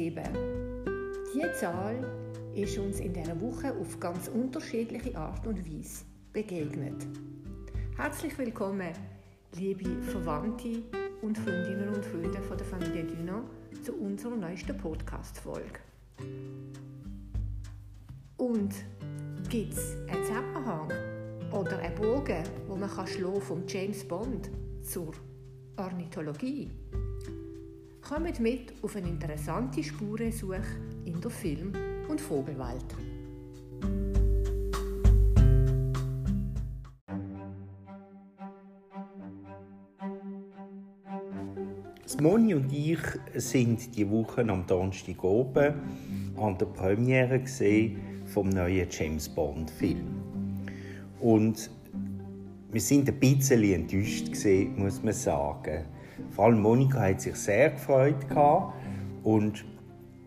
7. Diese Zahl ist uns in dieser Woche auf ganz unterschiedliche Art und Weise begegnet. Herzlich willkommen, liebe Verwandte und Freundinnen und Freunde von der Familie Dünner, zu unserer neuesten Podcast-Folge. Und gibt es einen Zusammenhang oder einen Bogen, wo man kann vom James Bond zur Ornithologie? Kommt mit auf eine interessante Spurensuche in der Film- und Vogelwelt. Moni und ich sind die Woche am Donnerstag oben an der Premiere gesehen vom neuen James Bond Film. Und wir sind ein bisschen enttäuscht gesehen, muss man sagen. Vor allem Monika hat sich sehr gefreut und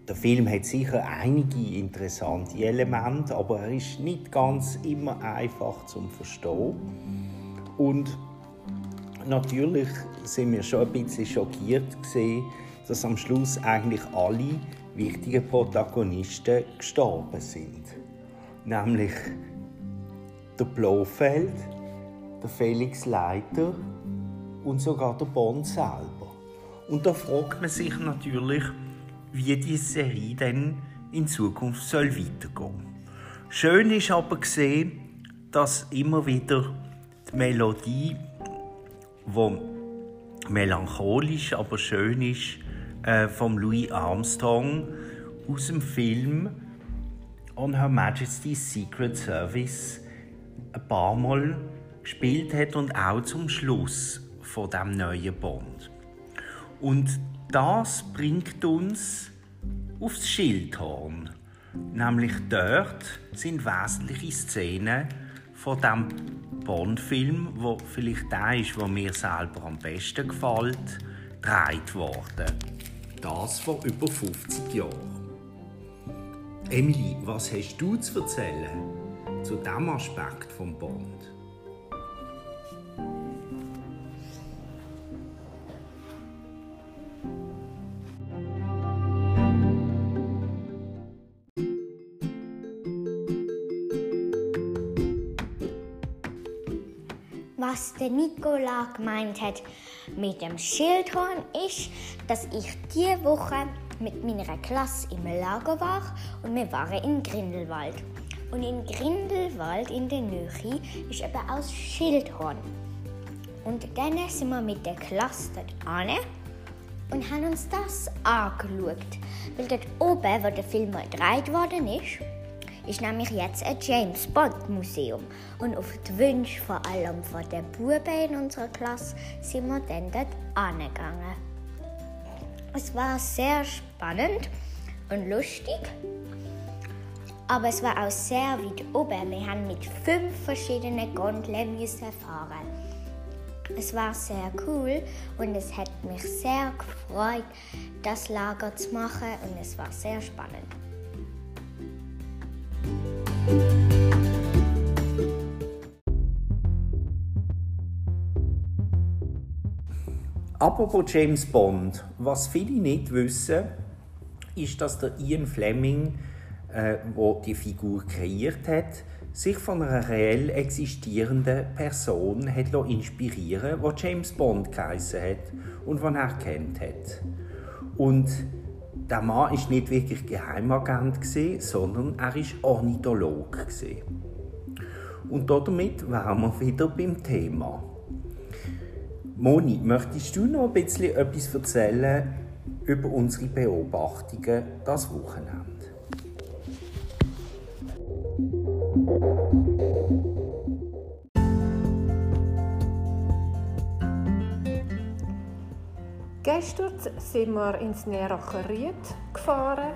der Film hat sicher einige interessante Elemente, aber er ist nicht ganz immer einfach zum Verstehen. Und natürlich sind wir schon ein bisschen schockiert gesehen, dass am Schluss eigentlich alle wichtigen Protagonisten gestorben sind. Nämlich der Blofeld, der Felix Leiter und sogar der Bond selber. Und da fragt man sich natürlich, wie die Serie denn in Zukunft soll weitergehen. Schön ist aber gesehen, dass immer wieder die Melodie, wo melancholisch, aber schön ist, äh, vom Louis Armstrong aus dem Film On Her Majesty's Secret Service ein paar Mal gespielt hat und auch zum Schluss von dem neuen Bond. Und das bringt uns aufs Schildhorn. Nämlich dort sind wesentliche Szenen von dem Bond-Film, wo vielleicht der ist, der mir selber am besten gefällt, gedreht worden. Das vor über 50 Jahren. Emily, was hast du zu erzählen zu diesem Aspekt vom Bond? Was der Nikola gemeint hat mit dem Schildhorn ist, dass ich diese Woche mit meiner Klasse im Lager war und wir waren in Grindelwald. Und in Grindelwald in der Nähe ist eben aus Schildhorn. Und dann sind wir mit der Klasse dort an und haben uns das angeschaut. Weil dort oben, wo der Film gedreht worden ist, ist nämlich jetzt ein James Bond Museum. Und auf die Wünsche vor allem von den Buben in unserer Klasse sind wir dann dort angegangen. Es war sehr spannend und lustig, aber es war auch sehr weit oben. Wir haben mit fünf verschiedenen Gondeln fahren. Es war sehr cool und es hat mich sehr gefreut, das Lager zu machen und es war sehr spannend. Apropos James Bond, was viele nicht wissen, ist, dass der Ian Fleming, äh, wo die Figur kreiert hat, sich von einer reell existierenden Person hat inspirieren die James Bond geheissen hat und die er kennt hat. Und der Mann ist nicht wirklich Geheimagent sondern er ist Ornitholog Und damit wären wir wieder beim Thema. Moni, möchtest du noch ein bisschen etwas erzählen über unsere Beobachtungen das Wochenende? Gestern sind wir ins Nähracher Ried gefahren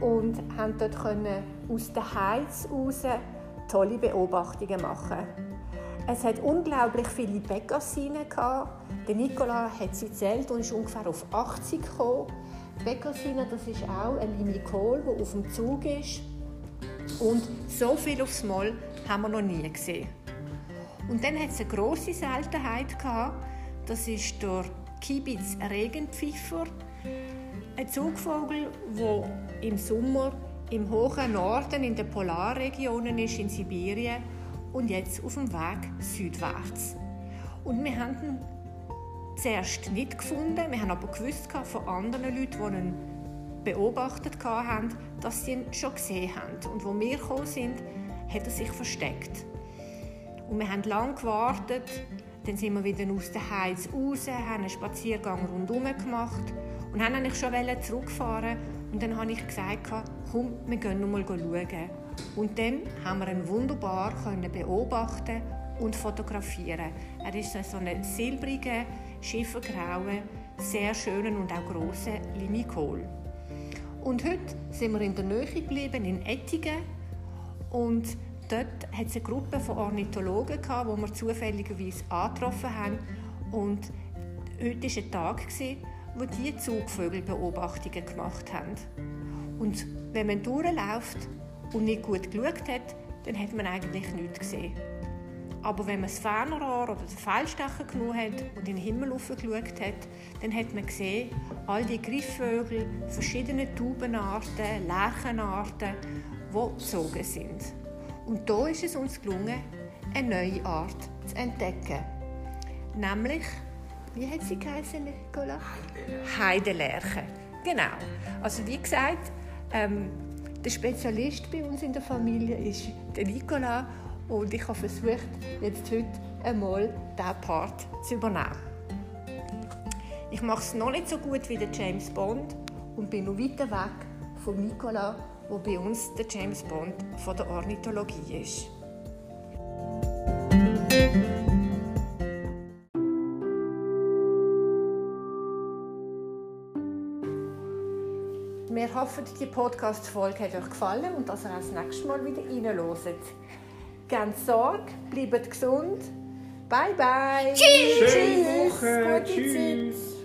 und haben dort aus der Heiz raus tolle Beobachtungen machen. Es hat unglaublich viele Bäckersinen Der Nicola hat sie zählt und ist ungefähr auf 80 gekommen. Bäckersine, das ist auch ein Limikol, der auf dem Zug ist. Und so viel aufs Mal haben wir noch nie gesehen. Und dann hat es eine grosse Seltenheit gehabt. Das ist der Kibitz Regenpfiffer. ein Zugvogel, der im Sommer im hohen Norden in den Polarregionen ist, in Sibirien und jetzt auf dem Weg südwärts. Und wir haben ihn zuerst nicht gefunden, wir haben aber gewusst von anderen Leuten, die ihn beobachtet haben, dass sie ihn schon gesehen haben. Und wo wir gekommen sind, hat er sich versteckt. Und wir haben lange gewartet, dann sind wir wieder aus der Heiz raus, haben einen Spaziergang rundherum gemacht und haben eigentlich schon zurückfahren und dann habe ich gesagt, komm, wir gehen noch mal schauen. Und dann haben wir ihn wunderbar beobachten und fotografieren. Er ist so ein silbriger, schiffergrauer, sehr schöner und auch grosser Limikol. Und heute sind wir in der Nähe geblieben, in Ettingen. Und dort hat es eine Gruppe von Ornithologen, gehabt, die wir zufälligerweise angetroffen haben. Und heute war ein Tag, wo die Zugvögelbeobachtungen gemacht haben. Und wenn man durchläuft und nicht gut geschaut hat, dann hat man eigentlich nichts gesehen. Aber wenn man das Fernrohr oder den Feldstecher genommen hat und in den Himmel geschaut hat, dann hat man gesehen, all die Griffvögel, verschiedene Taubenarten, Lärchenarten, die gezogen sind. Und da ist es uns gelungen, eine neue Art zu entdecken. Nämlich wie hat sie geheißen, Nicola? Heidelerche. Genau. Also wie gesagt, ähm, der Spezialist bei uns in der Familie ist der Nicola und ich habe versucht, jetzt heute einmal diesen Part zu übernehmen. Ich mache es noch nicht so gut wie der James Bond und bin noch weiter weg von Nicola, wo bei uns der James Bond von der Ornithologie ist. Wir hoffen, die Podcast-Folge hat euch gefallen und dass ihr auch das nächste Mal wieder reinhört. Ganz Sorge, bleibt gesund. Bye, bye. Tschüss. Schöne Woche. Gute Tschüss. Zeit.